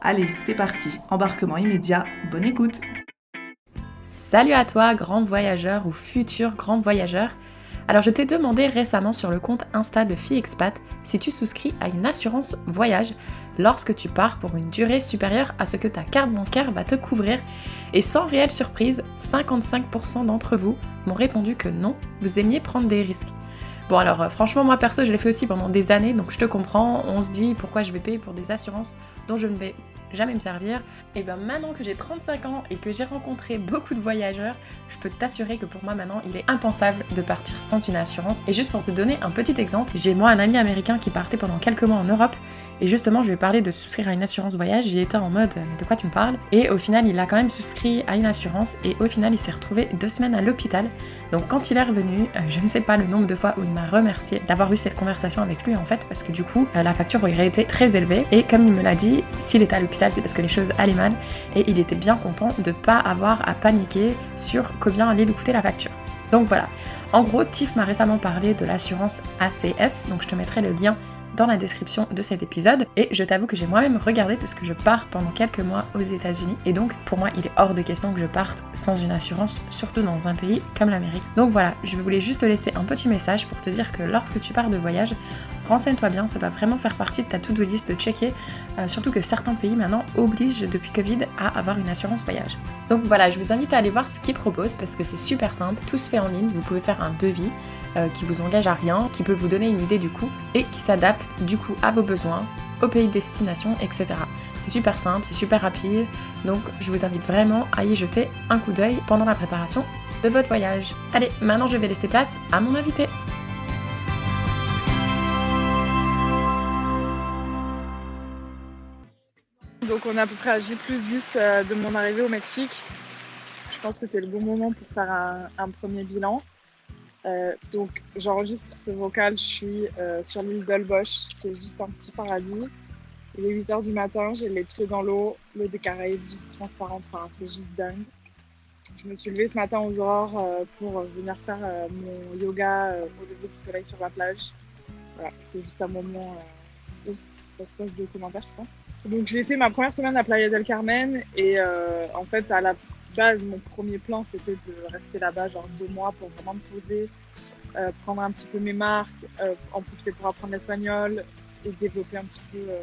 Allez, c'est parti, embarquement immédiat, bonne écoute Salut à toi, grand voyageur ou futur grand voyageur alors je t'ai demandé récemment sur le compte Insta de FiExpat si tu souscris à une assurance voyage lorsque tu pars pour une durée supérieure à ce que ta carte bancaire va te couvrir. Et sans réelle surprise, 55% d'entre vous m'ont répondu que non, vous aimiez prendre des risques. Bon alors euh, franchement moi perso je l'ai fait aussi pendant des années donc je te comprends, on se dit pourquoi je vais payer pour des assurances dont je ne vais jamais me servir? Et bien maintenant que j'ai 35 ans et que j'ai rencontré beaucoup de voyageurs, je peux t'assurer que pour moi maintenant il est impensable de partir sans une assurance. Et juste pour te donner un petit exemple, j'ai moi un ami américain qui partait pendant quelques mois en Europe et justement je lui ai parlé de souscrire à une assurance voyage, j'ai été en mode de quoi tu me parles? Et au final il a quand même souscrit à une assurance et au final il s'est retrouvé deux semaines à l'hôpital. Donc quand il est revenu, euh, je ne sais pas le nombre de fois où il m'a remercié d'avoir eu cette conversation avec lui en fait parce que du coup euh, la facture aurait été très élevée et comme il me l'a dit, s'il était à l'hôpital c'est parce que les choses allaient mal et il était bien content de pas avoir à paniquer sur combien allait lui coûter la facture. Donc voilà. En gros, Tiff m'a récemment parlé de l'assurance ACS, donc je te mettrai le lien dans la description de cet épisode. Et je t'avoue que j'ai moi-même regardé parce que je pars pendant quelques mois aux États-Unis. Et donc, pour moi, il est hors de question que je parte sans une assurance, surtout dans un pays comme l'Amérique. Donc voilà, je voulais juste te laisser un petit message pour te dire que lorsque tu pars de voyage, renseigne-toi bien, ça doit vraiment faire partie de ta to-do list de checker, euh, surtout que certains pays maintenant obligent depuis Covid à avoir une assurance voyage. Donc voilà, je vous invite à aller voir ce qu'ils proposent parce que c'est super simple, tout se fait en ligne, vous pouvez faire un devis euh, qui vous engage à rien, qui peut vous donner une idée du coût et qui s'adapte du coup à vos besoins, au pays de destination, etc. C'est super simple, c'est super rapide, donc je vous invite vraiment à y jeter un coup d'œil pendant la préparation de votre voyage. Allez, maintenant je vais laisser place à mon invité. Donc on est à peu près à J plus 10 euh, de mon arrivée au Mexique. Je pense que c'est le bon moment pour faire un premier bilan. Euh, donc j'enregistre ce vocal, je suis euh, sur l'île d'Olbosch, qui est juste un petit paradis. Il est 8h du matin, j'ai les pieds dans l'eau, l'eau des Caraïbes juste transparente, enfin c'est juste dingue. Je me suis levée ce matin aux aurores euh, pour venir faire mon yoga au lever du soleil sur la plage. Voilà, c'était juste un moment ouf, ça se passe de commentaires je pense. Donc j'ai fait ma première semaine à Playa del Carmen et en fait à la base, mon premier plan, c'était de rester là-bas, genre deux mois, pour vraiment me poser, euh, prendre un petit peu mes marques, euh, en profiter pour apprendre l'espagnol et développer un petit peu euh,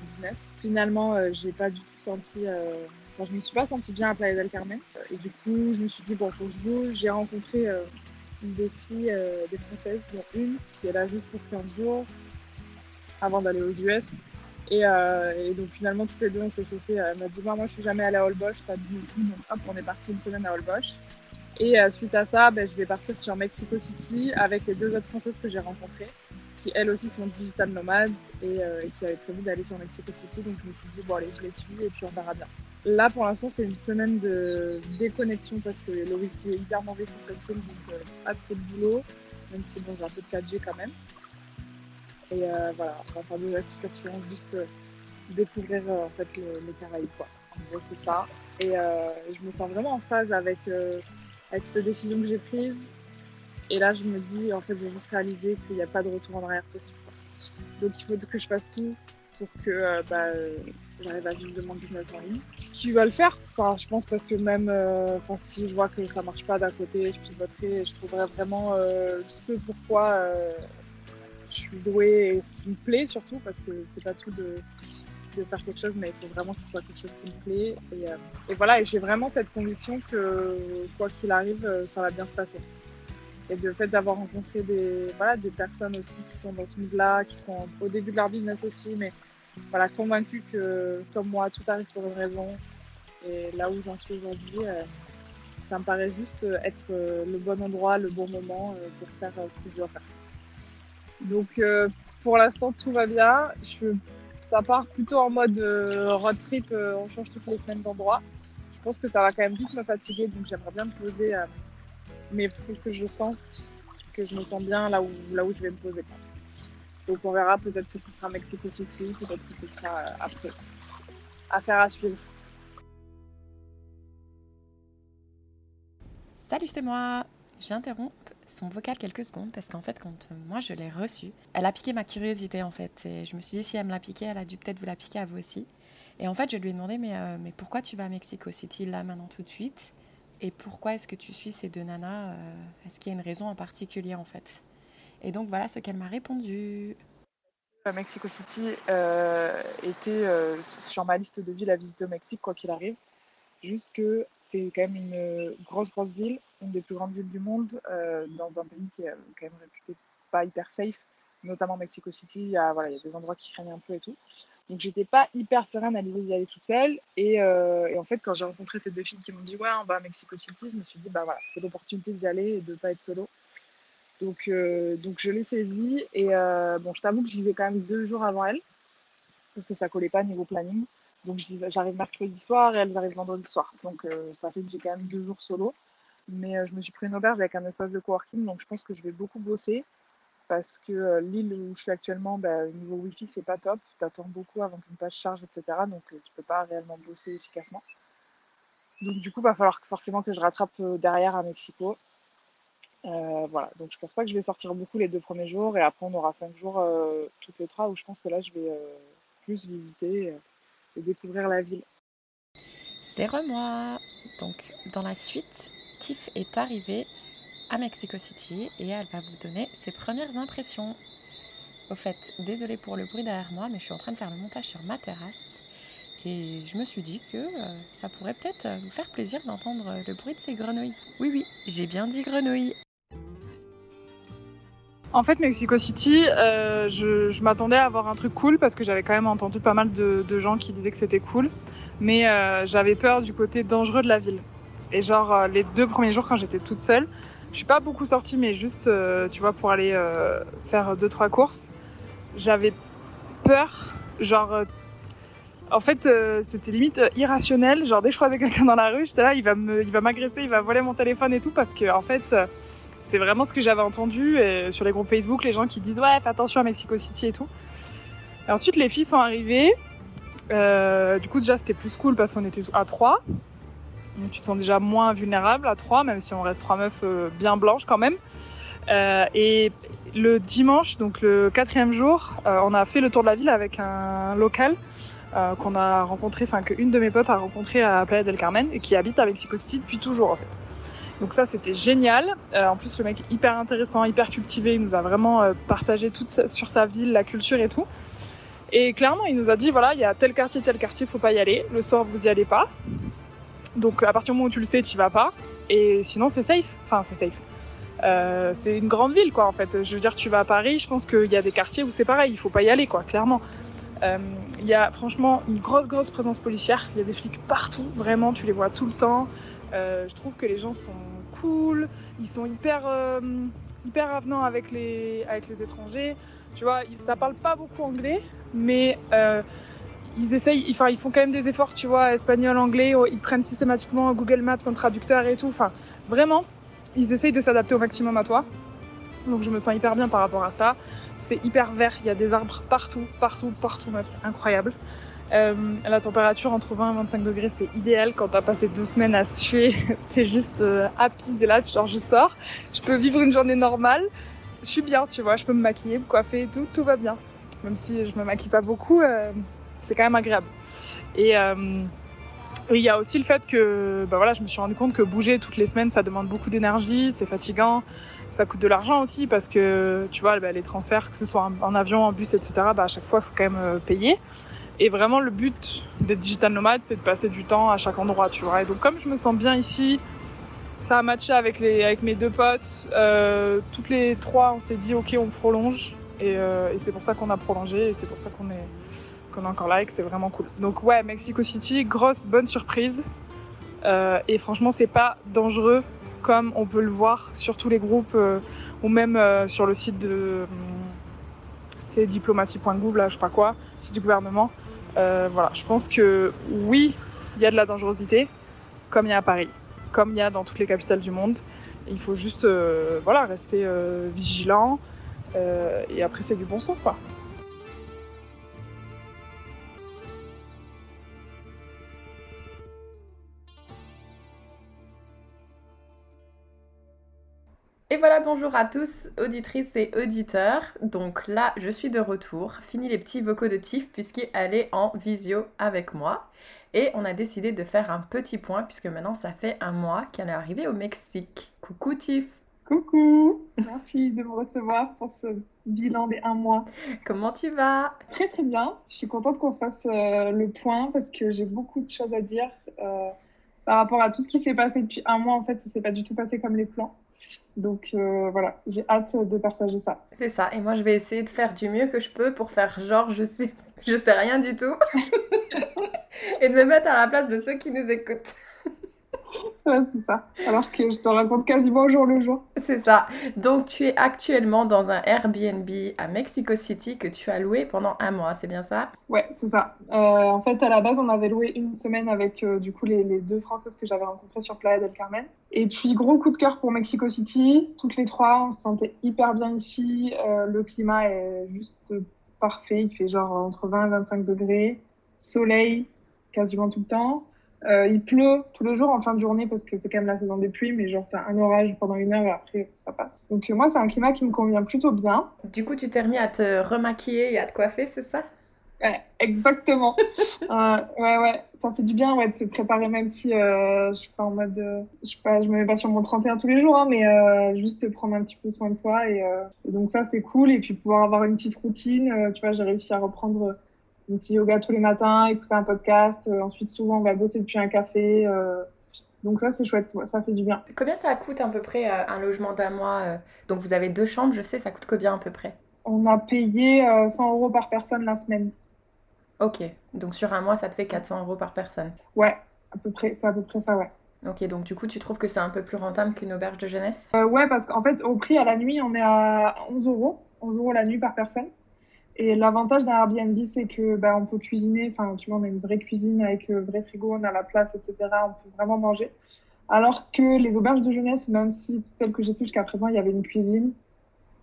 mon business. Finalement, j'ai pas du tout senti. Enfin, je me suis pas sentie bien à Playa del Carmen. Et du coup, je me suis dit, bon, faut que je bouge. J'ai rencontré des filles, des Françaises, dont une qui est là juste pour 15 jours avant d'aller aux US. Euh, et, donc finalement, toutes les deux, on s'est chauffé. Elle m'a dit, moi, moi, je suis jamais allée à Holbox, ça dit Donc hop, on est parti une semaine à Holbox. Et euh, suite à ça, ben, je vais partir sur Mexico City avec les deux autres Françaises que j'ai rencontrées, qui elles aussi sont digital nomades et, euh, et qui avaient prévu d'aller sur Mexico City. Donc je me suis dit, bon allez, je les suis et puis on verra bien. Là, pour l'instant, c'est une semaine de déconnexion parce que le wifi est hyper mauvais sur cette zone, donc pas trop de boulot, même si bon, j'ai un peu de 4G quand même. Et euh, voilà, on va faire des excursions, juste euh, découvrir euh, en fait les Caraïbes. Quoi. En gros, c'est ça. Et je me sens vraiment en phase avec, avec cette décision que j'ai prise. Et là, je me dis, en fait, j'ai juste réalisé qu'il n'y a pas de retour en arrière possible. Donc, il faut que je fasse tout pour que bah, j'arrive à vivre de mon business en ligne. Qui va le faire enfin, Je pense parce que même si je vois que ça marche pas d'un côté, je pivoterai, je trouverai vraiment ce pourquoi je suis douée et ce qui me plaît surtout parce que c'est pas tout de, faire quelque chose, mais il faut vraiment que ce soit quelque chose qui me plaît. Et, euh, voilà, et j'ai vraiment cette conviction que quoi qu'il arrive, euh, ça va bien se passer. Et le fait d'avoir rencontré des, voilà, des personnes aussi qui sont dans ce monde-là, qui sont au début de leur business aussi, mais voilà, convaincus que, comme moi, tout arrive pour une raison. Et là où j'en suis aujourd'hui, euh, ça me paraît juste être le bon endroit, le bon moment pour faire ce que je dois faire. Donc, pour l'instant, tout va bien. Je, ça part plutôt en mode euh, road trip, euh, on change toutes les semaines d'endroit. Je pense que ça va quand même vite me fatiguer, donc j'aimerais bien me poser. Euh, mais il faut que je sente que je me sens bien là où, là où je vais me poser. Donc on verra, peut-être que ce sera Mexico City, peut-être que ce sera après. Affaire à suivre. Salut, c'est moi. J'interromps son vocal quelques secondes parce qu'en fait, quand moi je l'ai reçu, elle a piqué ma curiosité en fait. Et je me suis dit, si elle me l'a piqué, elle a dû peut-être vous la piquer à vous aussi. Et en fait, je lui ai demandé, mais, euh, mais pourquoi tu vas à Mexico? City là maintenant tout de suite? Et pourquoi est-ce que tu suis ces deux nanas euh, Est-ce qu'il y a une raison en particulier en fait? Et donc voilà ce qu'elle m'a répondu. Mexico City euh, était sur ma liste de villes à visiter au Mexique, quoi qu'il arrive. Juste que c'est quand même une grosse, grosse ville, une des plus grandes villes du monde, euh, dans un pays qui est quand même réputé pas hyper safe, notamment Mexico City. Il y a, voilà, il y a des endroits qui craignent un peu et tout. Donc j'étais pas hyper sereine à l'idée d'y aller toute seule. Et, euh, et en fait, quand j'ai rencontré ces deux filles qui m'ont dit ouais, on va à Mexico City, je me suis dit bah voilà, c'est l'opportunité d'y aller et de pas être solo. Donc, euh, donc je l'ai saisie. Et bon, je t'avoue que j'y vais quand même deux jours avant elle, parce que ça collait pas niveau planning. Donc j'arrive mercredi soir et elles arrivent vendredi soir. Donc euh, ça fait que j'ai quand même deux jours solo. Mais euh, je me suis pris une auberge avec un espace de coworking, donc je pense que je vais beaucoup bosser parce que euh, l'île où je suis actuellement, bah, niveau wifi, c'est pas top. Tu t'attends beaucoup avant qu'une page charge, etc. Donc tu peux pas réellement bosser efficacement. Donc du coup, va falloir forcément que je rattrape derrière à Mexico. voilà, donc je pense pas que je vais sortir beaucoup les deux premiers jours et après on aura cinq jours toutes les trois où je pense que là je vais plus visiter découvrir la ville. C'est moi Donc, dans la suite, Est arrivée à Mexico City et elle va vous donner ses premières impressions. Au fait, désolée pour le bruit derrière moi, mais je suis en train de faire le montage sur ma terrasse. Et je me suis dit que euh, ça pourrait peut-être vous faire plaisir d'entendre le bruit de ces grenouilles. Oui, oui, j'ai bien dit grenouilles. En fait, Mexico City, euh, je, m'attendais à avoir un truc cool parce que j'avais quand même entendu pas mal de, gens qui disaient que c'était cool. Mais euh, j'avais peur du côté dangereux de la ville. Et genre, euh, les deux premiers jours quand j'étais toute seule, je suis pas beaucoup sortie, mais juste, tu vois, pour aller faire deux, trois courses, j'avais peur. Genre, en fait, c'était limite irrationnel. Genre, dès que je croisais quelqu'un dans la rue, j'étais là, il va m'agresser, il va voler mon téléphone et tout parce que, en fait, c'est vraiment ce que j'avais entendu sur les groupes Facebook, les gens qui disent ouais, fais attention à Mexico City et tout. Et ensuite, les filles sont arrivées. Euh, du coup, déjà, c'était plus cool parce qu'on était à trois. Tu te sens déjà moins vulnérable à trois, même si on reste trois meufs euh, bien blanches quand même. Euh, et le dimanche, donc le quatrième jour, on a fait le tour de la ville avec un local qu'on a rencontré, enfin qu'une de mes potes a rencontré à Playa del Carmen et qui habite à Mexico City depuis toujours en fait. Donc ça, c'était génial. Euh, en plus, le mec est hyper intéressant, hyper cultivé. Il nous a vraiment euh, partagé tout sur sa ville, la culture et tout. Et clairement, il nous a dit, voilà, il y a tel quartier, tel quartier, faut pas y aller. Le soir, vous y allez pas. Donc à partir du moment où tu le sais, tu vas pas. Et sinon, c'est safe. Enfin, c'est safe. Euh, c'est une grande ville, quoi, en fait. Je veux dire, tu vas à Paris, je pense qu'il y a des quartiers où c'est pareil, il faut pas y aller, quoi, clairement. Il y a franchement une grosse, grosse présence policière. Il y a des flics partout, vraiment, tu les vois tout le temps. Euh, je trouve que les gens sont cool, ils sont hyper, euh, hyper avenants avec les, avec les étrangers. Tu vois, ça parle pas beaucoup anglais, mais euh, ils essayent, enfin, ils font quand même des efforts, tu vois, espagnol, anglais, oh, ils prennent systématiquement Google Maps, un traducteur et tout. Enfin, vraiment, ils essayent de s'adapter au maximum à toi. Donc je me sens hyper bien par rapport à ça. C'est hyper vert, il y a des arbres partout, partout, partout, c'est incroyable. Euh, la température entre 20 et 25 degrés, c'est idéal quand t'as passé deux semaines à suer. T'es juste euh, happy de là, genre je sors. Je peux vivre une journée normale. Je suis bien, tu vois. Je peux me maquiller, me coiffer et tout. Tout va bien. Même si je me maquille pas beaucoup, euh, c'est quand même agréable. Et il y a aussi le fait que, bah voilà, je me suis rendu compte que bouger toutes les semaines, ça demande beaucoup d'énergie, c'est fatigant, ça coûte de l'argent aussi parce que, tu vois, bah, les transferts, que ce soit en, avion, en bus, etc., bah, à chaque fois, il faut quand même payer. Et vraiment, le but des digital nomades, c'est de passer du temps à chaque endroit, tu vois. Et donc, comme je me sens bien ici, ça a matché avec, les, avec mes deux potes. Euh, toutes les trois, on s'est dit, OK, on prolonge. Euh, et c'est pour ça qu'on a prolongé et c'est pour ça qu'on est, qu'on est encore là et que c'est vraiment cool. Donc, ouais, Mexico City, grosse, bonne surprise. Euh, et franchement, c'est pas dangereux comme on peut le voir sur tous les groupes euh, ou même euh, sur le site de diplomatie.gouv, là, je sais pas quoi, site du gouvernement. Voilà, je pense que oui, il y a de la dangerosité, comme il y a à Paris, comme il y a dans toutes les capitales du monde. Il faut juste voilà, rester vigilant et après, c'est du bon sens, quoi. Et voilà, bonjour à tous, auditrices et auditeurs. Donc là, je suis de retour. Fini les petits vocaux de Tiff puisqu'elle est en visio avec moi. Et on a décidé de faire un petit point puisque maintenant ça fait un mois qu'elle est arrivée au Mexique. Coucou Tiff, Coucou, merci de me recevoir pour ce bilan des un mois. comment tu vas? Très très bien, je suis contente qu'on fasse euh, le point parce que j'ai beaucoup de choses à dire euh, par rapport à tout ce qui s'est passé depuis un mois. En fait, ça s'est pas du tout passé comme les plans. Donc euh, voilà, j'ai hâte de partager ça. C'est ça, et moi je vais essayer de faire du mieux que je peux pour faire genre je sais, je sais rien du tout. et de me mettre à la place de ceux qui nous écoutent. Ouais, c'est ça. Alors que je te raconte quasiment au jour le jour. C'est ça. Donc tu es actuellement dans un Airbnb à Mexico City que tu as loué pendant un mois, c'est bien ça? Ouais, c'est ça. Euh, en fait, à la base, on avait loué une semaine avec euh, du coup les, les deux Françaises que j'avais rencontrées sur Playa del Carmen. Et puis gros coup de cœur pour Mexico City. Toutes les trois, on se sentait hyper bien ici. Euh, le climat est juste parfait. Il fait genre entre 20 et 25 degrés. Soleil quasiment tout le temps. Euh, il pleut tous les jours en fin de journée parce que c'est quand même la saison des pluies, mais genre t'as un orage pendant une heure et après ça passe. Donc euh, moi c'est un climat qui me convient plutôt bien. Du coup, tu t'es remis à te remaquiller et à te coiffer, c'est ça? Ouais, exactement. Euh, ouais ouais, ça fait du bien ouais de se préparer même si euh, je suis pas en mode, euh, je sais pas, je me mets pas sur mon 31 tous les jours, hein, mais juste prendre un petit peu soin de soi et, et donc ça c'est cool et puis pouvoir avoir une petite routine. Tu vois, j'ai réussi à reprendre un petit yoga tous les matins, écouter un podcast. Euh, ensuite, souvent, on va bosser depuis un café. euh, donc ça, c'est chouette. Ça fait du bien. Combien ça coûte à peu près euh, un logement d'un mois? Donc vous avez deux chambres, je sais, ça coûte combien à peu près? On a payé euh, 100 euros par personne la semaine. Ok, donc sur un mois, ça te fait 400 euros par personne. Ouais, à peu près, c'est à peu près ça, ouais. Ok, donc du coup, tu trouves que c'est un peu plus rentable qu'une auberge de jeunesse? Euh, ouais, parce qu'en fait, au prix à la nuit, on est à 11 euros. 11 euros la nuit par personne. Et l'avantage d'un Airbnb, c'est que bah, on peut cuisiner. Enfin, tu vois, on a une vraie cuisine avec euh, vrai frigo, on a la place, etc. On peut vraiment manger. Alors que les auberges de jeunesse, même si celles que j'ai fait jusqu'à présent, il y avait une cuisine.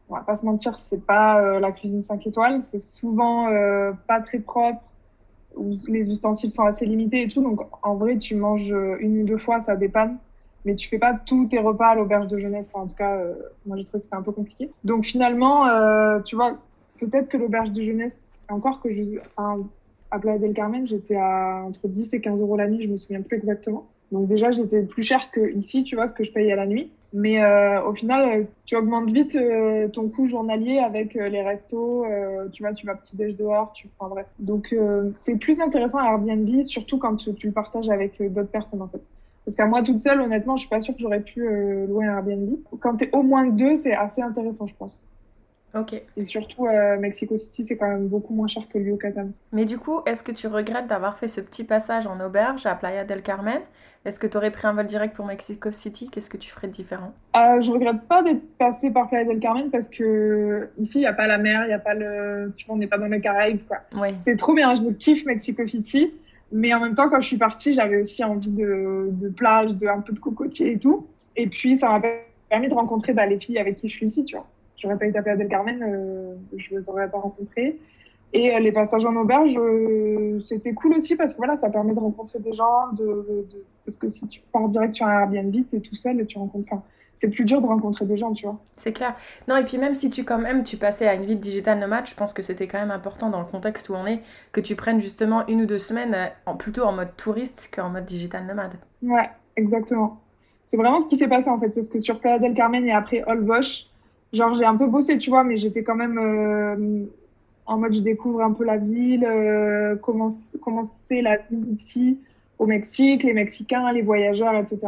On va pas se mentir, c'est pas euh, la cuisine 5 étoiles. C'est souvent euh, pas très propre, où les ustensiles sont assez limités et tout. Donc, en vrai, tu manges une ou deux fois, ça dépanne. Mais tu fais pas tous tes repas à l'auberge de jeunesse. Enfin, en tout cas, moi, j'ai trouvé que c'était un peu compliqué. Donc, finalement, tu vois, peut-être que l'auberge de jeunesse, encore que je, enfin, à Playa del Carmen, j'étais à entre 10 et 15 euros la nuit, je me souviens plus exactement. Donc déjà, j'étais plus cher que ici, tu vois, ce que je payais à la nuit. Mais euh, au final, euh, tu augmentes vite euh, ton coût journalier avec euh, les restos, euh, tu vois, tu vas petit déj dehors, tu enfin bref. Donc c'est plus intéressant à Airbnb, surtout quand tu, tu le partages avec d'autres personnes en fait. Parce qu'à moi toute seule, honnêtement, je suis pas sûre que j'aurais pu louer un Airbnb. Quand t'es au moins deux, c'est assez intéressant, je pense. Ok. Et surtout, euh, Mexico City, c'est quand même beaucoup moins cher que le Yucatan. Mais du coup, est-ce que tu regrettes d'avoir fait ce petit passage en auberge à Playa del Carmen? Est-ce que tu aurais pris un vol direct pour Mexico City? Qu'est-ce que tu ferais de différent? Euh, je regrette pas d'être passée par Playa del Carmen parce que ici, il n'y a pas la mer, il n'y a pas le. Tu vois, on n'est pas dans les Caraïbes, quoi. Oui. C'est trop bien, je kiffe Mexico City. Mais en même temps, quand je suis partie, j'avais aussi envie de, de plage, de un peu de cocotier et tout. Et puis, ça m'a permis de rencontrer bah, les filles avec qui je suis ici, tu vois. J'aurais pas été à Playa del Carmen, euh, je les aurais pas rencontrées. Et euh, les passages en auberge, euh, c'était cool aussi parce que voilà, ça permet de rencontrer des gens, de, de- de- parce que si tu pars direct sur un Airbnb, t'es tout seul et tu rencontres. Enfin, c'est plus dur de rencontrer des gens, tu vois. C'est clair. Non, et puis même si tu quand même tu passais à une vie de digital nomade, je pense que c'était quand même important dans le contexte où on est que tu prennes justement une ou deux semaines en, plutôt en mode touriste qu'en mode digital nomade. Ouais, exactement. C'est vraiment ce qui s'est passé en fait, parce que sur Playa del Carmen et après Holbox, genre j'ai un peu bossé, tu vois, mais j'étais quand même, euh, En mode, je découvre un peu la ville, euh, comment, c'est la vie ici au Mexique, les Mexicains, les voyageurs, etc.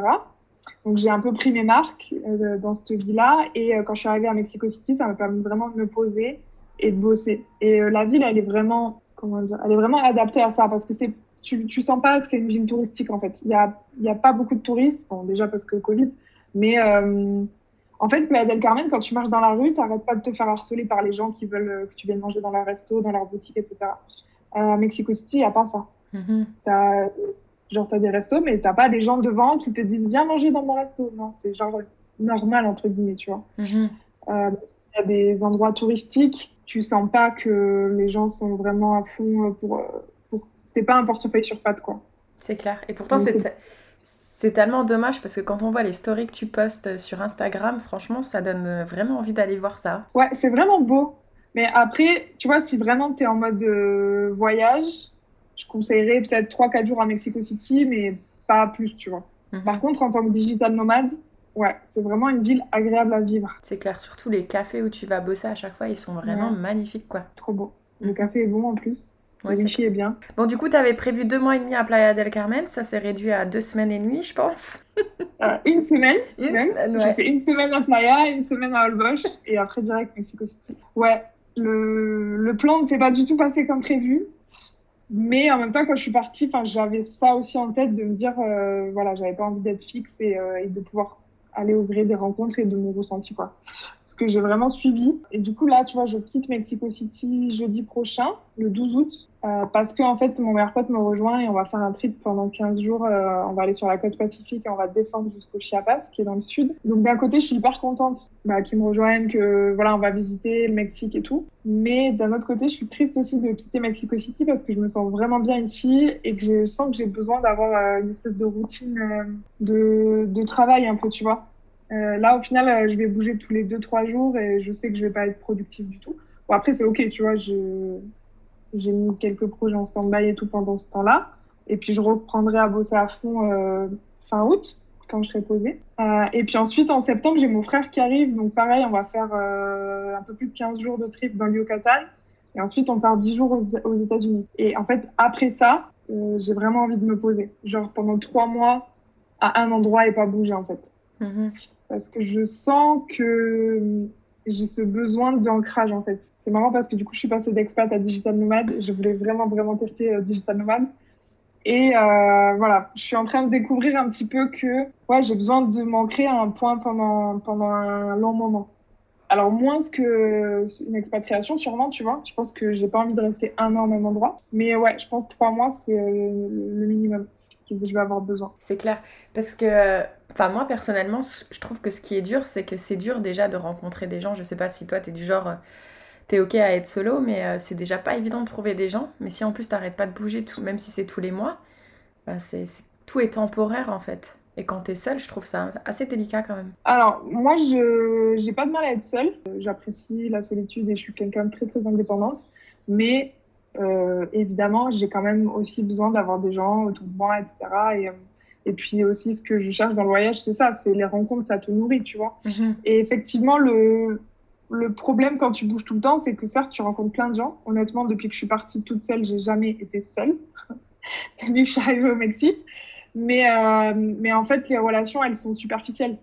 Donc j'ai un peu pris mes marques euh, dans cette vie-là. Et euh, quand je suis arrivée à Mexico City, ça m'a permis vraiment de me poser et de bosser. Et la ville, elle est vraiment, comment dire, elle est vraiment adaptée à ça parce que c'est, tu, tu sens pas que c'est une ville touristique en fait. Il y a, y a pas beaucoup de touristes, déjà parce que Covid, mais en fait, Playa del Carmen, quand tu marches dans la rue, t'arrêtes pas de te faire harceler par les gens qui veulent que tu viennes manger dans leur resto, dans leur boutique, etc. à Mexico City, il y a pas ça. Mhm. T'as, genre, t'as des restos, mais t'as pas des gens devant qui te disent viens manger dans mon resto. Non, c'est genre normal, entre guillemets, tu vois. Euh, il y a des endroits touristiques, tu sens pas que les gens sont vraiment à fond pour. pour... T'es pas un portefeuille sur pattes, quoi. C'est clair. Et pourtant, c'est c'est tellement dommage parce que quand on voit les stories que tu postes sur Instagram, franchement, ça donne vraiment envie d'aller voir ça. Ouais, c'est vraiment beau. Mais après, tu vois, si vraiment t'es en mode euh, voyage, je conseillerais peut-être 3-4 jours à Mexico City, mais pas plus, tu vois. Mhm. Par contre, en tant que digital nomade, ouais, c'est vraiment une ville agréable à vivre. C'est clair, surtout les cafés où tu vas bosser à chaque fois, ils sont vraiment Ouais. magnifiques, quoi. Trop beau. Le Mhm. café est bon en plus. Ouais, le wifi est bien. Bon, du coup, tu avais prévu deux mois et demi à Playa del Carmen, ça s'est réduit à deux semaines et demie, je pense. Euh, une semaine. Une même. semaine, J'ai ouais. fait une semaine à Playa, une semaine à Holbox et après direct Mexico City. Ouais, le, le plan ne s'est pas du tout passé comme prévu. Mais en même temps, quand je suis partie, j'avais ça aussi en tête de me dire, euh, voilà, j'avais pas envie d'être fixe et, euh, et de pouvoir aller au gré des rencontres et de mon ressenti, quoi. Ce que j'ai vraiment suivi. Et du coup, là, tu vois, je quitte Mexico City jeudi prochain, le 12 août, euh, parce que, en fait, mon meilleur pote me rejoint et on va faire un trip pendant 15 jours. euh, on va aller sur la côte pacifique et on va descendre jusqu'au Chiapas, qui est dans le sud. Donc, d'un côté, je suis hyper contente bah, qu'ils me rejoignent, que, voilà, on va visiter le Mexique et tout. Mais d'un autre côté, je suis triste aussi de quitter Mexico City parce que je me sens vraiment bien ici et que je sens que j'ai besoin d'avoir euh, une espèce de routine de, travail un peu, tu vois. Là, au final, je vais bouger tous les deux, trois jours et je sais que je vais pas être productive du tout. Bon, après, c'est ok, tu vois, je, j'ai mis quelques projets en stand-by et tout pendant ce temps-là. Et puis, je reprendrai à bosser à fond euh, fin août, quand je serai posée. Euh, et puis ensuite, en septembre, j'ai mon frère qui arrive. Donc, pareil, on va faire euh, un peu plus de 15 jours de trip dans le Yucatan. Et ensuite, on part 10 jours aux, aux États-Unis. Et en fait, après ça, j'ai vraiment envie de me poser. Genre, pendant trois mois à un endroit et pas bouger, en fait Mhm. parce que je sens que j'ai ce besoin d'ancrage en fait. C'est marrant parce que du coup je suis passée d'expat à digital nomade. Je voulais vraiment vraiment tester euh, digital nomade. Et euh, voilà, je suis en train de découvrir un petit peu que ouais, j'ai besoin de m'ancrer à un point pendant, pendant un long moment. Alors moins que une expatriation sûrement, tu vois. Je pense que j'ai pas envie de rester un an au même endroit. Mais ouais, je pense trois mois c'est euh, le minimum que je vais avoir besoin. C'est clair. Parce que, enfin, moi personnellement, je trouve que ce qui est dur, c'est que c'est dur déjà de rencontrer des gens. Je sais pas si toi, t'es du genre, euh, t'es ok à être solo, mais euh, c'est déjà pas évident de trouver des gens. Mais si en plus t'arrêtes pas de bouger, tout, même si c'est tous les mois, bah, c'est, tout est temporaire en fait. Et quand t'es seul, je trouve ça assez délicat quand même. Alors, moi, je j'ai pas de mal à être seule. Euh, J'apprécie la solitude et je suis quelqu'un de très, très indépendante. Mais euh, évidemment, j'ai quand même aussi besoin d'avoir des gens autour de moi, etc. Et, euh, et puis aussi, ce que je cherche dans le voyage, c'est ça, c'est les rencontres, ça te nourrit, tu vois. Et effectivement, le, le problème quand tu bouges tout le temps, c'est que certes, tu rencontres plein de gens. Honnêtement, depuis que je suis partie toute seule, j'ai jamais été seule. depuis que je suis arrivée au Mexique. Mais, euh, mais en fait, les relations, elles sont superficielles.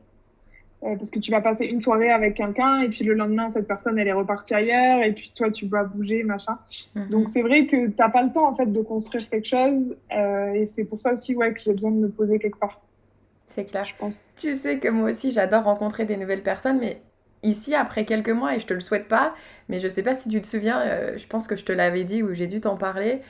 Euh, parce que tu vas passer une soirée avec quelqu'un et puis le lendemain, cette personne, elle est repartie ailleurs et puis toi, tu dois bouger, machin. Mhm. Donc c'est vrai que t'as pas le temps en fait de construire quelque chose euh, et c'est pour ça aussi ouais que j'ai besoin de me poser quelque part, c'est clair. je pense. Tu sais que moi aussi j'adore rencontrer des nouvelles personnes, mais ici après quelques mois, et je te le souhaite pas, mais je sais pas si tu te souviens, euh, je pense que je te l'avais dit ou j'ai dû t'en parler,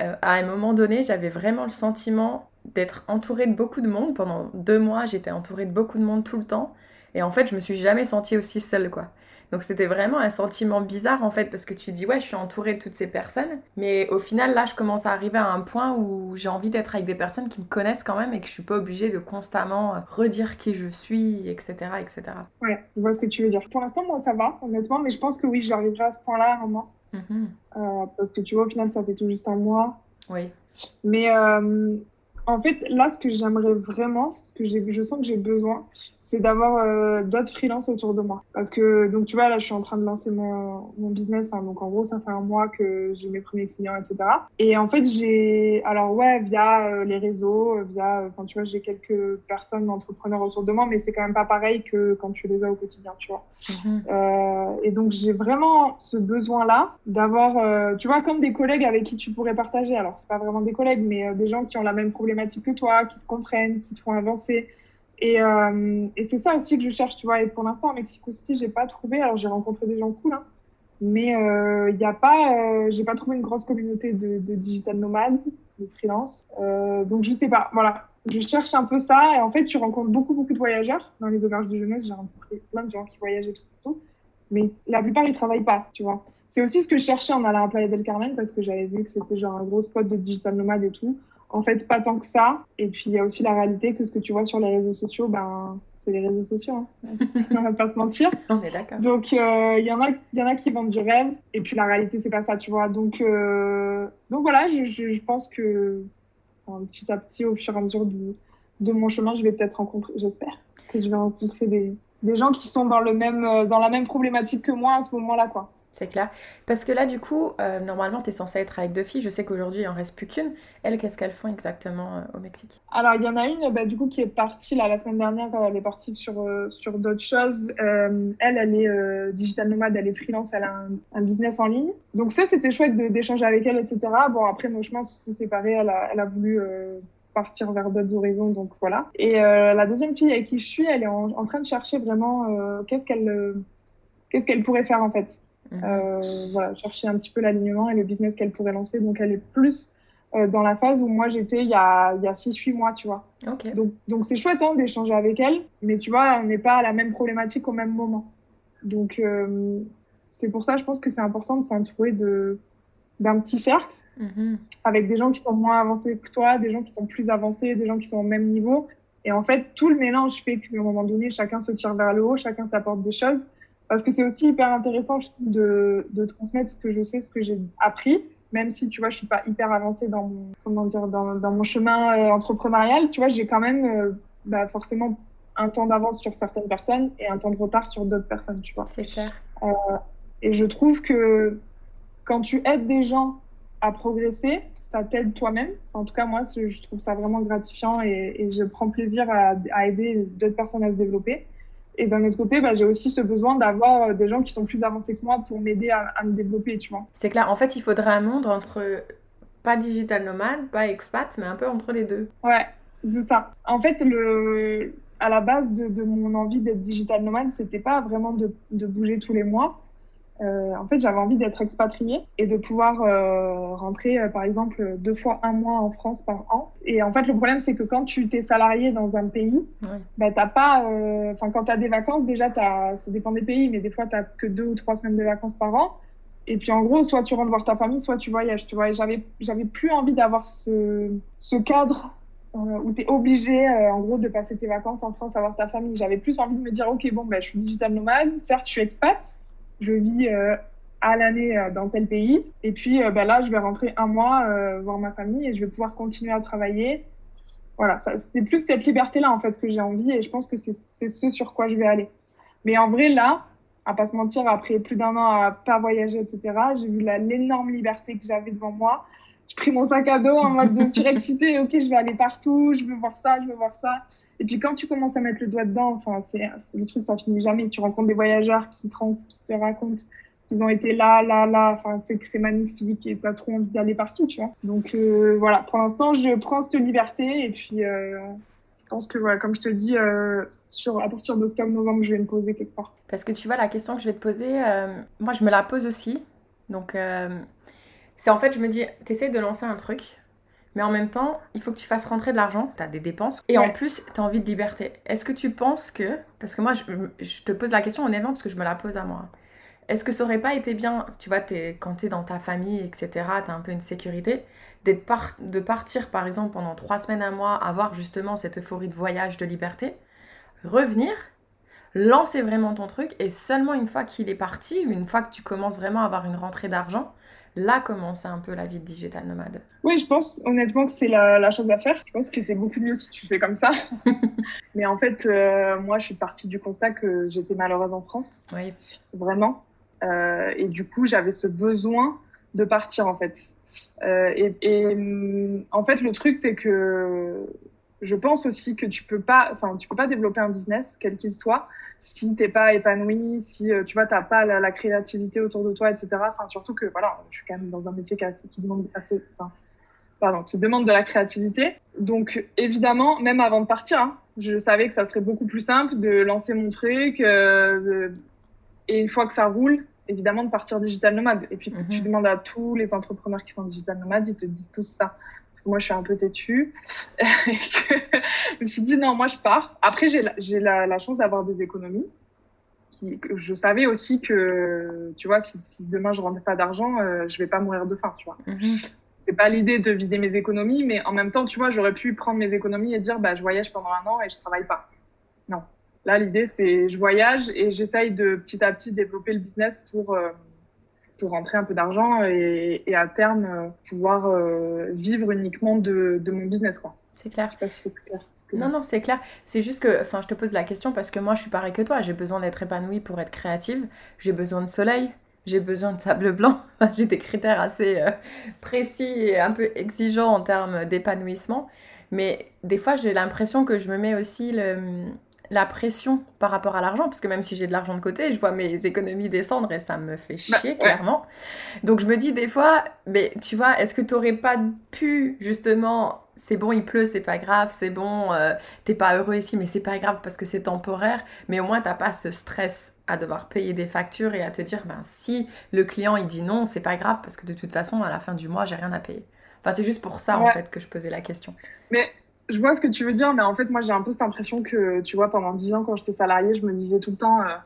euh, à un moment donné j'avais vraiment le sentiment d'être entourée de beaucoup de monde. Pendant deux mois j'étais entourée de beaucoup de monde tout le temps, et en fait je me suis jamais sentie aussi seule quoi. Donc c'était vraiment un sentiment bizarre en fait parce que tu dis ouais je suis entourée de toutes ces personnes mais au final là je commence à arriver à un point où j'ai envie d'être avec des personnes qui me connaissent quand même et que je suis pas obligée de constamment euh, redire qui je suis etc etc. Ouais, je vois ce que tu veux dire. Pour l'instant, moi ça va honnêtement, mais je pense que oui, j'arriverai à ce point-là à un moment Mhm. euh, parce que tu vois au final ça fait tout juste un mois. Oui. Mais euh, en fait là, ce que j'aimerais vraiment, ce que je sens que j'ai besoin, c'est d'avoir euh, d'autres freelances autour de moi. Parce que, donc tu vois, là, je suis en train de lancer mon, mon business. Enfin, donc en gros, ça fait un mois que j'ai mes premiers clients, etc. Et en fait, j'ai, alors ouais, via euh, les réseaux, euh, via, enfin, tu vois, j'ai quelques personnes, entrepreneurs autour de moi, mais c'est quand même pas pareil que quand tu les as au quotidien, tu vois. Mhm. Et donc, j'ai vraiment ce besoin-là d'avoir, tu vois, comme des collègues avec qui tu pourrais partager. Alors, c'est pas vraiment des collègues, mais des gens qui ont la même problématique que toi, qui te comprennent, qui te font avancer. Et, euh, et c'est ça aussi que je cherche, tu vois. Et pour l'instant, à Mexico City, j'ai pas trouvé. Alors, j'ai rencontré des gens cool, hein, mais il y a pas, euh, j'ai pas trouvé une grosse communauté de, de digital nomades, de freelance. Euh, donc, je sais pas. Voilà, je cherche un peu ça. Et en fait, tu rencontres beaucoup, beaucoup de voyageurs dans les auberges de jeunesse. J'ai rencontré plein de gens qui voyagent et tout, tout. Mais la plupart, ils travaillent pas, tu vois. C'est aussi ce que je cherchais en allant à Playa del Carmen parce que j'avais vu que c'était genre un gros spot de digital nomade et tout. En fait, pas tant que ça. Et puis, il y a aussi la réalité que ce que tu vois sur les réseaux sociaux, ben, c'est les réseaux sociaux. Hein. On va pas se mentir. On est d'accord. Donc, euh, il y en a, y en a qui vendent du rêve. Et puis, la réalité, c'est pas ça, tu vois. Donc, euh, donc voilà, je, je, je pense que enfin, petit à petit, au fur et à mesure de, de mon chemin, je vais peut-être rencontrer, j'espère, que je vais rencontrer des, des gens qui sont dans le même, euh, dans la même problématique que moi à ce moment-là, quoi. C'est clair. Parce que là, du coup, euh, normalement, tu es censée être avec deux filles. Je sais qu'aujourd'hui, il en reste plus qu'une. Elles, qu'est-ce qu'elles font exactement euh, au Mexique? Alors, il y en a une, bah, du coup, qui est partie là, la semaine dernière. Elle est partie sur, euh, sur d'autres choses. Elle, elle est digital nomade, elle est freelance, elle a un, business en ligne. Donc, ça, c'était chouette d'échanger avec elle, etc. Bon, après, nos chemins se sont séparés. Elle a, elle a voulu partir vers d'autres horizons, donc voilà. Et la deuxième fille avec qui je suis, elle est en, train de chercher vraiment qu'est-ce qu'elle qu'est-ce qu'elle pourrait faire en fait. Mhm. Euh, voilà, chercher un petit peu l'alignement et le business qu'elle pourrait lancer. Donc, elle est plus euh, dans la phase où moi j'étais il y a, il y a 6-8 mois, tu vois. Donc, donc c'est chouette hein, d'échanger avec elle, mais tu vois, on n'est pas à la même problématique au même moment. Donc, euh, c'est pour ça, je pense que c'est important de s'entourer de d'un petit cercle Mhm. avec des gens qui sont moins avancés que toi, des gens qui sont plus avancés, des gens qui sont au même niveau. Et en fait, tout le mélange fait qu'à un moment donné, chacun se tire vers le haut, chacun s'apporte des choses. Parce que c'est aussi hyper intéressant, je trouve, de, de transmettre ce que je sais, ce que j'ai appris, même si, tu vois, je suis pas hyper avancée dans mon, comment dire, dans, dans mon chemin euh, entrepreneurial. Tu vois, j'ai quand même, euh, bah, forcément un temps d'avance sur certaines personnes et un temps de retard sur d'autres personnes, tu vois. C'est clair. Et je trouve que quand tu aides des gens à progresser, ça t'aide toi-même. En tout cas, moi, je je trouve ça vraiment gratifiant et, et je prends plaisir à, à aider d'autres personnes à se développer. Et d'un autre côté, bah, j'ai aussi ce besoin d'avoir euh, des gens qui sont plus avancés que moi pour m'aider à, à me développer, tu vois. C'est clair. En fait, il faudrait un monde entre pas digital nomade, pas expat, mais un peu entre les deux. Ouais, c'est ça. En fait, le, à la base de, de mon envie d'être digital nomade, c'était pas vraiment de, de bouger tous les mois. Euh, en fait, j'avais envie d'être expatriée et de pouvoir euh, rentrer, euh, par exemple, deux fois un mois en France par an. Et en fait, le problème, c'est que quand tu t'es salarié dans un pays, Ouais. bah, t'as pas, enfin, quand t'as des vacances, déjà, ça dépend des pays, mais des fois, t'as que deux ou trois semaines de vacances par an. Et puis, en gros, soit tu rentres voir ta famille, soit tu voyages, tu vois. J'avais, j'avais plus envie d'avoir ce, ce cadre euh, où tu es obligé, euh, en gros, de passer tes vacances en France à voir ta famille. J'avais plus envie de me dire, OK, bon, ben, je suis digital nomade, certes, je suis expat, je vis euh, à l'année euh, dans tel pays, et puis euh, ben, là, je vais rentrer un mois voir ma famille et je vais pouvoir continuer à travailler. Voilà, c'est plus cette liberté-là, en fait, que j'ai envie, et je pense que c'est ce sur quoi je vais aller. Mais en vrai, là, à pas se mentir, après plus d'un an à pas voyager, etc., j'ai vu l'énorme liberté que j'avais devant moi. J'ai pris mon sac à dos en mode de surexcité, ok, je vais aller partout, je veux voir ça, je veux voir ça. Et puis quand tu commences à mettre le doigt dedans, enfin, c'est le truc, ça finit jamais. Tu rencontres des voyageurs qui te, ren- qui te racontent qu'ils ont été là, là, là. Enfin, c'est que c'est magnifique et t'as trop envie d'aller partout, tu vois. Donc euh, voilà, pour l'instant, je prends cette liberté et puis euh, je pense que, voilà, comme je te dis, euh, sur, à partir d'octobre-novembre, je vais me poser quelque part. Parce que tu vois, la question que je vais te poser, moi, je me la pose aussi. Donc, c'est en fait, je me dis, t'essayes de lancer un truc, mais en même temps, il faut que tu fasses rentrer de l'argent, t'as des dépenses, et en plus, t'as envie de liberté. Est-ce que tu penses que, parce que moi, je, je te pose la question honnêtement, parce que je me la pose à moi. Est-ce que ça aurait pas été bien, tu vois, t'es, quand t'es dans ta famille, etc., t'as un peu une sécurité, par- de partir par exemple pendant trois semaines, un mois, avoir justement cette euphorie de voyage, de liberté, revenir, lancer vraiment ton truc, et seulement une fois qu'il est parti, une fois que tu commences vraiment à avoir une rentrée d'argent, là commence un peu la vie de digital nomade. Oui, je pense honnêtement que c'est la, la chose à faire. Je pense que c'est beaucoup mieux si tu fais comme ça. Mais en fait, moi, je suis partie du constat que j'étais malheureuse en France. Oui. Vraiment. et du coup, j'avais ce besoin de partir, en fait. et, et en fait, le truc, c'est que je pense aussi que tu peux pas, enfin, tu peux pas développer un business, quel qu'il soit, si t'es pas épanoui, si euh, tu vois, t'as pas la, créativité autour de toi, etc. Enfin, surtout que, voilà, je suis quand même dans un métier qui, qui demande assez, enfin, pardon, qui demande de la créativité. Donc, évidemment, même avant de partir, hein, je savais que ça serait beaucoup plus simple de lancer mon truc, euh, et une fois que ça roule, évidemment, de partir digital nomade. Et puis, tu mhm. demandes à tous les entrepreneurs qui sont digital nomades, ils te disent tous ça moi je suis un peu têtue. et que je me suis dit non, moi je pars. Après, j'ai la, la, chance d'avoir des économies. Qui, je savais aussi que, tu vois, si, demain je rentrais pas d'argent, euh, je vais pas mourir de faim, tu vois. Mhm. C'est pas l'idée de vider mes économies, mais en même temps, tu vois, j'aurais pu prendre mes économies et dire, bah, je voyage pendant un an et je travaille pas. Non. Là, l'idée, c'est je voyage et j'essaye de petit à petit développer le business pour, euh, pour rentrer un peu d'argent et, à terme euh, pouvoir euh, vivre uniquement de, de, mon business. quoi. C'est clair. Non, non, c'est clair. C'est juste que, enfin, je te pose la question parce que moi, je suis pareil que toi. J'ai besoin d'être épanouie pour être créative. J'ai besoin de soleil. J'ai besoin de sable blanc. j'ai des critères assez euh, précis et un peu exigeants en termes d'épanouissement. Mais des fois, j'ai l'impression que je me mets aussi le, la pression par rapport à l'argent, parce que même si j'ai de l'argent de côté, je vois mes économies descendre et ça me fait bah, chier, clairement. Donc je me dis des fois, mais tu vois, est-ce que tu aurais pas pu, justement, c'est bon, il pleut, c'est pas grave, c'est bon, euh, t'es pas heureux ici, mais c'est pas grave parce que c'est temporaire, mais au moins t'as pas ce stress à devoir payer des factures et à te dire, ben si le client il dit non, c'est pas grave parce que de toute façon, à la fin du mois, j'ai rien à payer. Enfin, c'est juste pour ça, en fait, que je posais la question. Mais je vois ce que tu veux dire, mais en fait, moi, j'ai un peu cette impression que, tu vois, pendant 10 ans, quand j'étais salariée, je me disais tout le temps, euh,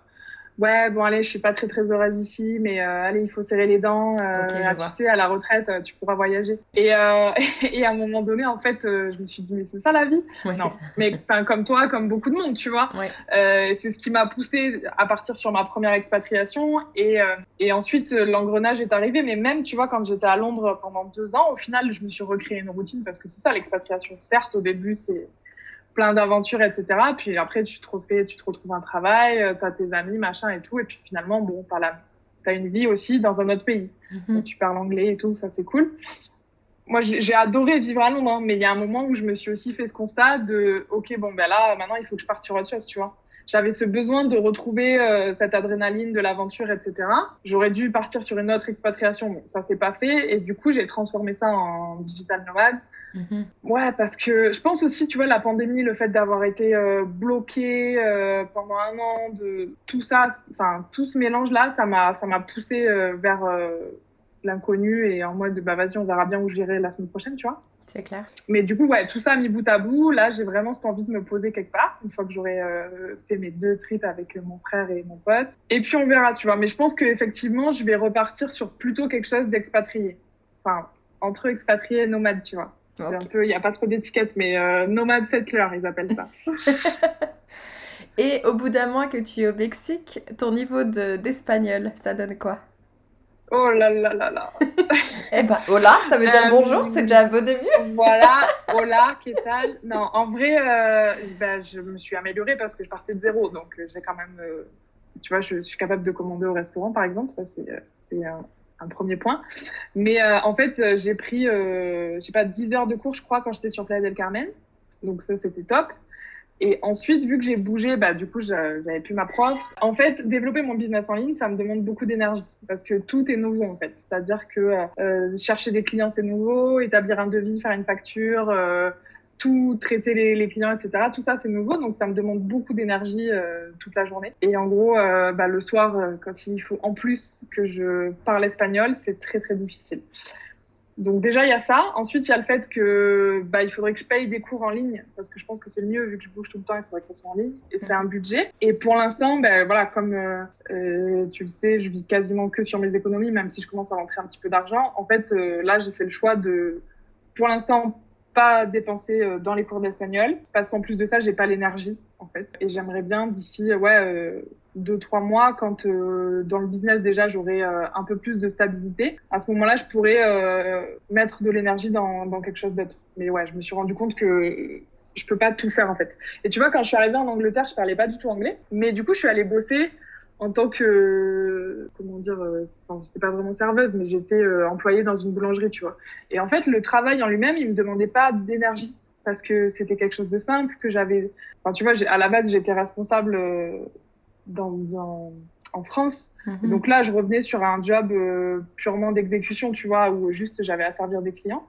ouais, bon, allez, je suis pas très, très heureuse ici, mais euh, allez, il faut serrer les dents. Euh, tu sais, à la retraite, euh, tu pourras voyager. Et, et à un moment donné, en fait, je me suis dit, mais c'est ça la vie? Non, mais comme toi, comme beaucoup de monde, tu vois. c'est ce qui m'a poussé à partir sur ma première expatriation. Et, et ensuite, l'engrenage est arrivé. Mais même, tu vois, quand j'étais à Londres pendant deux ans, au final, je me suis recréé une routine parce que c'est ça, l'expatriation. Certes, au début, c'est plein d'aventures, etc. Puis après, tu te, refais, tu te retrouves un travail, euh, tu as tes amis, machin et tout. Et puis finalement, bon, tu as, une vie aussi dans un autre pays. Mhm. tu parles anglais et tout, ça c'est cool. Moi, j'ai adoré vivre à Londres, hein, mais il y a un moment où je me suis aussi fait ce constat de, OK, bon, ben là, maintenant, il faut que je parte sur autre chose, tu vois. J'avais ce besoin de retrouver euh, cette adrénaline de l'aventure, etc. J'aurais dû partir sur une autre expatriation, bon, ça s'est pas fait. Et du coup, j'ai transformé ça en digital nomade. Mhm. Ouais, parce que je pense aussi, tu vois, la pandémie, le fait d'avoir été euh, bloqué euh, pendant un an, de tout ça, enfin, tout ce mélange-là, ça m'a, ça m'a poussé euh, vers l'inconnu et en mode, bah vas-y, on verra bien où j'irai la semaine prochaine, tu vois. C'est clair. Mais du coup, ouais, tout ça mis bout à bout, là, j'ai vraiment cette envie de me poser quelque part, une fois que j'aurai fait mes deux trips avec mon frère et mon pote. Et puis on verra, tu vois. Mais je pense qu'effectivement, je vais repartir sur plutôt quelque chose d'expatrié. Enfin, entre expatrié et nomade, tu vois. Un peu, il n'y a pas trop d'étiquette, mais euh, nomade settler, ils appellent ça. Et au bout d'un mois que tu es au Mexique, ton niveau d'espagnol, ça donne quoi? Oh là là là là. Eh ben, hola, ça veut dire bonjour, c'est déjà un beau début. voilà, hola, qu'est-ce tal? Non, en vrai, euh, ben, je me suis améliorée parce que je partais de zéro, donc euh, j'ai quand même, tu vois, je suis capable de commander au restaurant, par exemple, ça c'est un, premier point. Mais euh, en fait, euh, j'ai pris, euh, je sais pas, 10 heures de cours, je crois, quand j'étais sur Playa del Carmen. Donc ça, c'était top. Et ensuite, vu que j'ai bougé, bah, du coup, j'avais plus ma. En fait, développer mon business en ligne, ça me demande beaucoup d'énergie parce que tout est nouveau, en fait. C'est-à-dire que euh, chercher des clients, c'est nouveau, établir un devis, faire une facture, tout traiter les, clients, etc. Tout ça, c'est nouveau, donc ça me demande beaucoup d'énergie euh, toute la journée. Et en gros, euh, bah, le soir, euh, quand il faut en plus que je parle espagnol, c'est très très difficile. Donc déjà, il y a ça. Ensuite, il y a le fait que bah, il faudrait que je paye des cours en ligne, parce que je pense que c'est le mieux, vu que je bouge tout le temps, il faudrait que ça soit en ligne. Et c'est un budget. Et pour l'instant, ben voilà, comme tu le sais, je vis quasiment que sur mes économies, même si je commence à rentrer un petit peu d'argent. En fait, là, j'ai fait le choix de, pour l'instant, pas dépenser euh, dans les cours d'espagnol parce qu'en plus de ça, j'ai pas l'énergie en fait. Et j'aimerais bien d'ici ouais euh, deux trois mois, quand euh, dans le business déjà j'aurai un peu plus de stabilité, à ce moment-là, je pourrais mettre de l'énergie dans, dans quelque chose d'autre. Mais ouais, je me suis rendu compte que je peux pas tout faire en fait. Et tu vois, quand je suis arrivée en Angleterre, je parlais pas du tout anglais, mais du coup, je suis allée bosser en tant que comment dire, euh, enfin, j'étais pas vraiment serveuse, mais j'étais euh, employée dans une boulangerie, tu vois. Et en fait, le travail en lui-même, il me demandait pas d'énergie parce que c'était quelque chose de simple que j'avais. Enfin, tu vois, à la base, j'étais responsable euh, dans, dans, en France. Mhm. Donc là, je revenais sur un job euh, purement d'exécution, tu vois, où juste j'avais à servir des clients.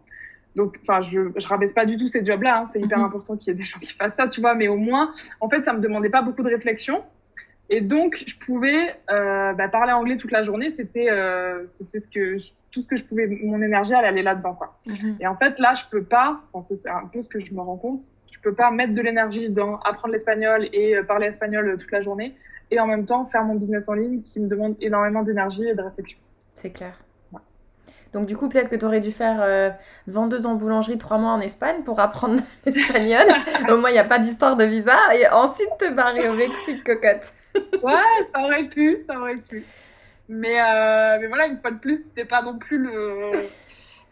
Donc, enfin, je, je rabaisse pas du tout ces jobs-là. hein. C'est hyper Mhm. important qu'il y ait des gens qui fassent ça, tu vois. Mais au moins, en fait, ça me demandait pas beaucoup de réflexion. Et donc, je pouvais euh, bah, parler anglais toute la journée. C'était, euh, c'était ce que je- tout ce que je pouvais. Mon énergie, elle allait là-dedans, quoi. Mhm. Et en fait, là, je peux pas. Enfin, c'est- un peu ce que je me rends compte. Je peux pas mettre de l'énergie dans apprendre l'espagnol et euh, parler espagnol euh, toute la journée, et en même temps faire mon business en ligne qui me demande énormément d'énergie et de réflexion. C'est clair. Ouais. Donc du coup, peut-être que tu aurais dû faire euh, vendeuse en boulangerie trois mois en Espagne pour apprendre l'espagnol. Au moins, il n'y a pas d'histoire de visa. Et ensuite, te barrer au Mexique, cocotte. Ouais, ça aurait pu, ça aurait pu. Mais, euh, mais voilà, une fois de plus, c'était pas non plus le.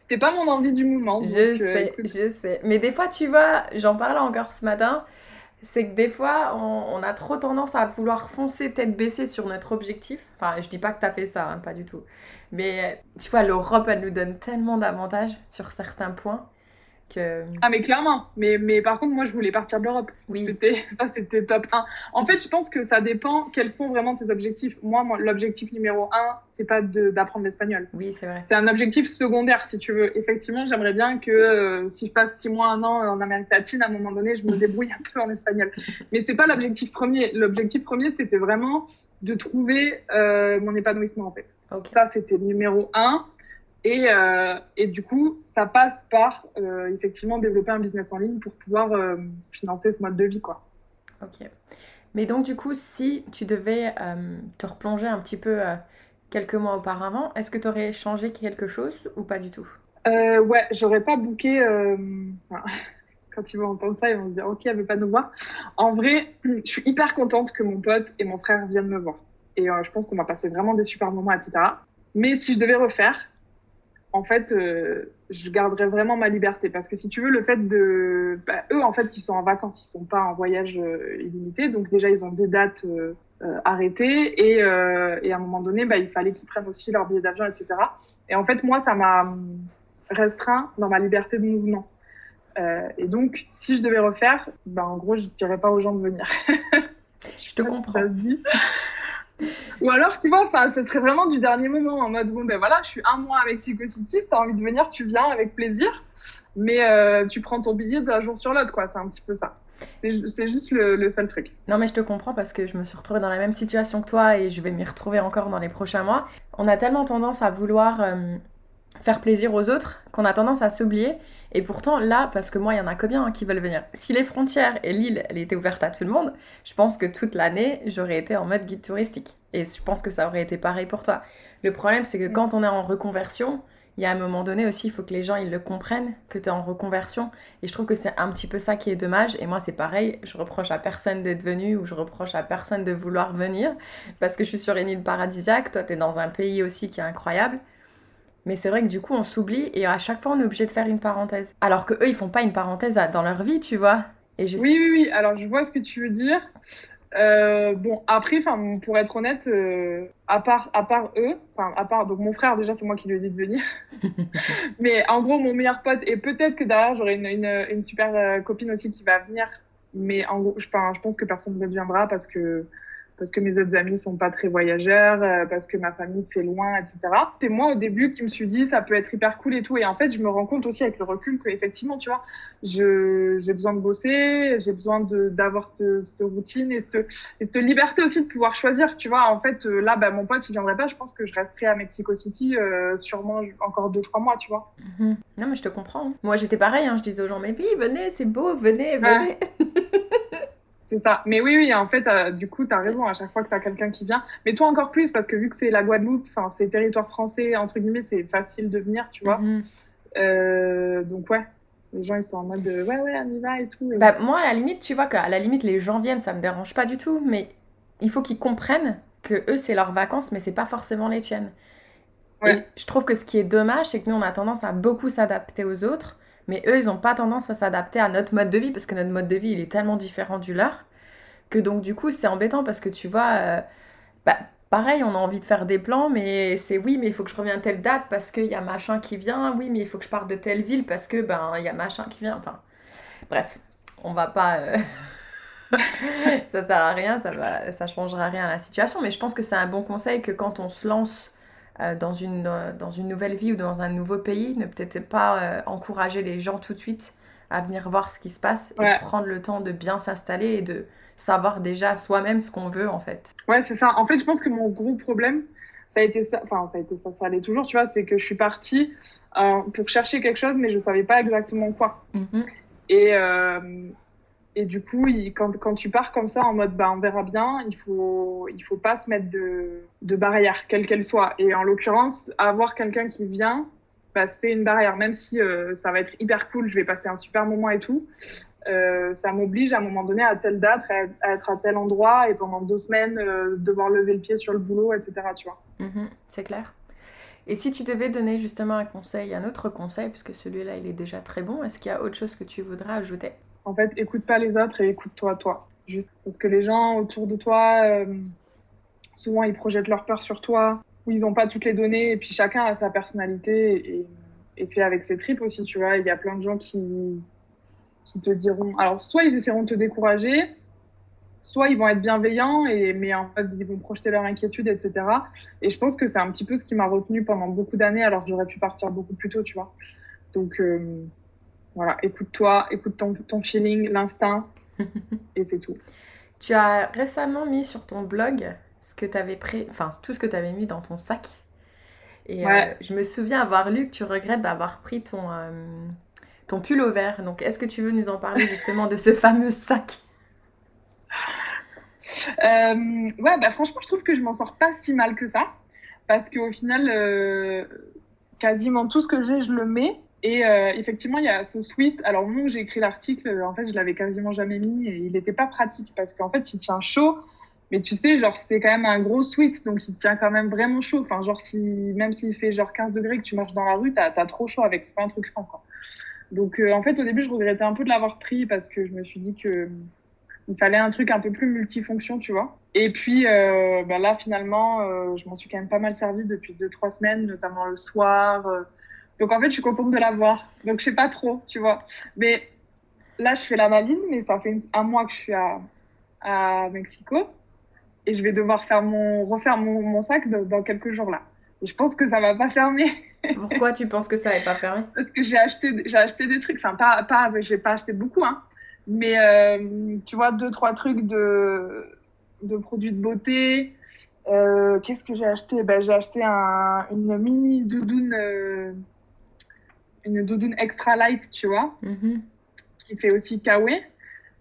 C'était pas mon envie du moment. donc, Je euh, sais, écoute. je sais. Mais des fois, tu vois, j'en parlais encore ce matin, c'est que des fois, on, on a trop tendance à vouloir foncer tête baissée sur notre objectif. Enfin, je dis pas que t'as fait ça, hein, pas du tout. Mais tu vois, l'Europe, elle nous donne tellement d'avantages sur certains points que... Ah, mais clairement. Mais, mais par contre, moi, je voulais partir de l'Europe. Oui, C'était, ça, c'était top 1. En fait, je pense que ça dépend quels sont vraiment tes objectifs. Moi, moi, l'objectif numéro 1, c'est pas d'apprendre l'espagnol. oui, c'est vrai. C'est un objectif secondaire, si tu veux. Effectivement, j'aimerais bien que euh, si je passe six mois, un an en Amérique latine, à un moment donné, je me débrouille un peu en espagnol. Mais c'est pas l'objectif premier. L'objectif premier, c'était vraiment de trouver euh, mon épanouissement, en fait. Ok. Ça, c'était le numéro un. Et, euh, et du coup, ça passe par euh, effectivement développer un business en ligne pour pouvoir euh, financer ce mode de vie, quoi. Ok. Mais donc, du coup, si tu devais te replonger un petit peu quelques mois auparavant, est-ce que tu aurais changé quelque chose ou pas du tout? Ouais, j'aurais pas booké. enfin, quand ils vont entendre ça, ils vont se dire Ok, elle veut pas nous voir. En vrai, je suis hyper contente que mon pote et mon frère viennent me voir. Et je pense qu'on va passer vraiment des super moments, etc. Mais si je devais refaire, en fait, euh, je garderais vraiment ma liberté. Parce que si tu veux, le fait de. Bah, eux, en fait, ils sont en vacances, ils sont pas en voyage euh, illimité. Donc, déjà, ils ont des dates euh, arrêtées. Et, et à un moment donné, bah, il fallait qu'ils prennent aussi leur billet d'avion, etc. Et en fait, moi, ça m'a restreint dans ma liberté de mouvement. Et donc, si je devais refaire, ben, en gros, je dirais pas aux gens de venir. Je te comprends. Ou alors, tu vois, ce serait vraiment du dernier moment, en mode, bon, ben voilà, je suis un mois à Mexico City, si t'as envie de venir, tu viens avec plaisir, mais euh, tu prends ton billet d'un jour sur l'autre, quoi, c'est un petit peu ça. C'est ju- c'est juste le, le seul truc. Non mais je te comprends parce que je me suis retrouvée dans la même situation que toi et je vais m'y retrouver encore dans les prochains mois. On a tellement tendance à vouloir euh, faire plaisir aux autres qu'on a tendance à s'oublier. Et pourtant là, parce que moi il y en a que bien hein, qui veulent venir. Si les frontières et l'île, elle était ouverte à tout le monde, je pense que toute l'année j'aurais été en mode guide touristique. Et je pense que ça aurait été pareil pour toi. Le problème c'est que Mm. quand on est en reconversion, il y a un moment donné aussi, il faut que les gens ils le comprennent que tu es en reconversion. Et je trouve que c'est un petit peu ça qui est dommage. Et moi, c'est pareil, je reproche à personne d'être venu ou je reproche à personne de vouloir venir parce que je suis sur une île paradisiaque. Toi, tu es dans un pays aussi qui est incroyable. Mais c'est vrai que du coup, on s'oublie et à chaque fois, on est obligé de faire une parenthèse. Alors que eux, ils font pas une parenthèse à- dans leur vie, tu vois. Et. Oui, oui, oui, alors je vois ce que tu veux dire. Euh, bon, après, pour être honnête, euh, à part, à part eux, enfin, à part, donc mon frère, déjà, c'est moi qui lui ai dit de venir. Mais en gros, mon meilleur pote, et peut-être que derrière, j'aurai une, une, une super euh, copine aussi qui va venir. Mais en gros, je pense que personne ne viendra parce que, parce que mes autres amis sont pas très voyageurs, euh, parce que ma famille c'est loin, etc. C'est moi au début qui me suis dit ça peut être hyper cool et tout. Et en fait, je me rends compte aussi avec le recul que effectivement, tu vois, j'ai besoin de bosser, j'ai besoin d'avoir cette, cette routine et cette, et cette liberté aussi de pouvoir choisir, tu vois. En fait, euh, là, bah, mon pote, il viendrait pas. Je pense que je resterai à Mexico City euh, sûrement encore deux, trois mois, tu vois. Mhm. Non, mais je te comprends. hein. Moi, j'étais pareil, hein, je disais aux gens, mais oui, venez, c'est beau, venez, Ouais. C'est ça. Mais oui, oui, en fait, euh, du coup, tu as raison à chaque fois que tu as quelqu'un qui vient. Mais toi encore plus, parce que vu que c'est la Guadeloupe, enfin, c'est territoire français, entre guillemets, c'est facile de venir, tu vois. Mhm. Euh, donc, ouais, les gens, ils sont en mode de, ouais, ouais, on y va et tout. Et- Bah, moi, à la limite, tu vois qu'à la limite, les gens viennent, ça me dérange pas du tout, mais il faut qu'ils comprennent que eux, c'est leurs vacances, mais c'est pas forcément les tiennes. Ouais. Et je trouve que ce qui est dommage, c'est que nous, on a tendance à beaucoup s'adapter aux autres Mais eux, ils n'ont pas tendance à s'adapter à notre mode de vie parce que notre mode de vie, il est tellement différent du leur que donc du coup, c'est embêtant parce que tu vois, euh, bah, pareil, on a envie de faire des plans, mais c'est oui, mais il faut que je revienne à telle date parce qu'il y a machin qui vient. Oui, mais il faut que je parte de telle ville parce que ben il y a machin qui vient. Enfin, bref, on va pas. Euh, ça sert à rien, ça va, ça changera rien à la situation. Mais je pense que c'est un bon conseil que quand on se lance euh, dans, une, euh, dans une nouvelle vie ou dans un nouveau pays, ne peut-être pas euh, encourager les gens tout de suite à venir voir ce qui se passe et prendre le temps de bien s'installer et de savoir déjà soi-même ce qu'on veut en fait. Ouais, c'est ça. En fait, je pense que mon gros problème, ça a été ça, enfin, ça a été ça, ça allait toujours, tu vois, c'est que je suis partie pour chercher quelque chose, mais je savais pas exactement quoi. Mm-hmm. Et, et du coup, quand, tu pars comme ça en mode bah, on verra bien, il faut, faut pas se mettre de, de barrière, quelle qu'elle soit. Et en l'occurrence, avoir quelqu'un qui vient, bah, c'est une barrière. Même si euh, ça va être hyper cool, je vais passer un super moment et tout, euh, ça m'oblige à un moment donné à telle date, à, être à tel endroit et pendant deux semaines, euh, devoir lever le pied sur le boulot, etc. Tu vois. Mhm, c'est clair. Et si tu devais donner justement un conseil, un autre conseil, puisque celui-là il est déjà très bon, est-ce qu'il y a autre chose que tu voudrais ajouter? En fait, écoute pas les autres et écoute-toi, toi. Juste parce que les gens autour de toi, euh, souvent, ils projettent leur peur sur toi, ou ils n'ont pas toutes les données, et puis chacun a sa personnalité et, fait avec ses tripes aussi, tu vois. Il y a plein de gens qui, qui te diront. Alors, soit ils essaieront de te décourager, soit ils vont être bienveillants, et, mais en fait, ils vont projeter leur inquiétude, etc. Et je pense que c'est un petit peu ce qui m'a retenu pendant beaucoup d'années, alors que j'aurais pu partir beaucoup plus tôt, tu vois. Donc, euh, voilà, écoute-toi, écoute ton, ton feeling, l'instinct, et c'est tout. Tu as récemment mis sur ton blog ce que avais pris, enfin tout ce que tu avais mis dans ton sac. Et euh, je me souviens avoir lu que tu regrettes d'avoir pris ton, euh, ton pull au vert. Donc est-ce que tu veux nous en parler justement de ce fameux sac? Euh, Ouais, bah franchement, je trouve que je m'en sors pas si mal que ça. Parce qu'au final, quasiment tout ce que j'ai, je le mets. Et euh, effectivement, il y a ce sweat. Alors, où j'ai écrit l'article, euh, en fait, je l'avais quasiment jamais mis et il n'était pas pratique parce qu'en fait, il tient chaud. Mais tu sais, genre, c'est quand même un gros sweat, donc il tient quand même vraiment chaud. Enfin, genre, si, même s'il fait genre 15 degrés que tu marches dans la rue, t'as as trop chaud avec. C'est pas un truc fin, quoi. Donc, euh, en fait, au début, je regrettais un peu de l'avoir pris parce que je me suis dit que il fallait un truc un peu plus multifonction, tu vois. Et puis, ben là, finalement, je m'en suis quand même pas mal servi depuis 2-3 semaines, notamment le soir. Donc en fait, je suis contente de l'avoir. Donc je sais pas trop, tu vois. Mais là, je fais la maline, mais ça fait un mois que je suis à, à Mexico et je vais devoir faire mon, refaire mon, mon sac dans quelques jours là. Et je pense que ça va pas fermer. Pourquoi tu penses que ça va pas fermer? Parce que j'ai acheté, j'ai acheté des trucs. Enfin, pas, pas, j'ai pas acheté beaucoup, hein. Mais euh, tu vois, deux, trois trucs de, de produits de beauté. Euh, Qu'est-ce que j'ai acheté? Ben, J'ai acheté un, une mini doudoune. Euh, une doudoune extra light, tu vois, mm-hmm. qui fait aussi kawaii.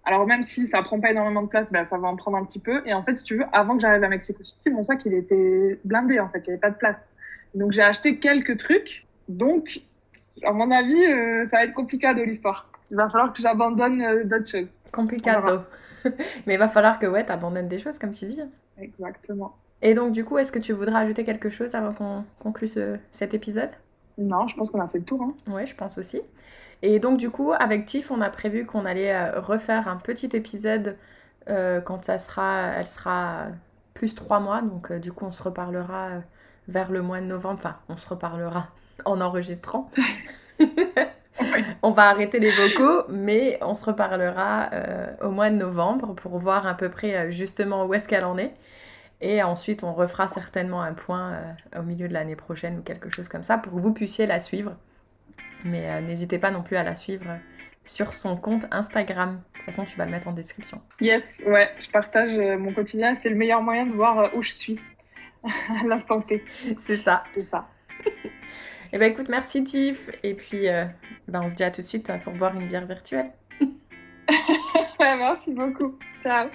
Alors même si ça prend pas énormément de place, ben, ça va en prendre un petit peu. Et en fait, si tu veux, avant que j'arrive à Mexico City, mon sac il était blindé en fait, il n'y avait pas de place. Donc j'ai acheté quelques trucs. Donc, à mon avis, euh, ça va être compliqué de l'histoire. Il va falloir que j'abandonne euh, d'autres choses. Complicado. Mais il va falloir que ouais, tu abandonnes des choses, comme tu dis. Exactement. Et donc, du coup, est-ce que tu voudrais ajouter quelque chose avant qu'on conclue cet épisode? Non, je pense qu'on a fait le tour. Hein. Oui, je pense aussi. Et donc, du coup, avec Tiff, on a prévu qu'on allait euh, refaire un petit épisode euh, quand ça sera, elle sera plus trois mois. Donc, euh, du coup, on se reparlera vers le mois de novembre. Enfin, on se reparlera en enregistrant. on va arrêter les vocaux, mais on se reparlera au mois de novembre pour voir à peu près justement où est-ce qu'elle en est. Et ensuite, on refera certainement un point euh, au milieu de l'année prochaine ou quelque chose comme ça pour que vous puissiez la suivre. Mais euh, n'hésitez pas non plus à la suivre sur son compte Instagram. De toute façon, tu vas le mettre en description. Yes, ouais, je partage euh, mon quotidien. C'est le meilleur moyen de voir où je suis à l'instant T. C'est ça. C'est ça. Eh bien, écoute, merci Tiff. Et puis, ben, on se dit à tout de suite pour boire une bière virtuelle. ouais, merci beaucoup. Ciao.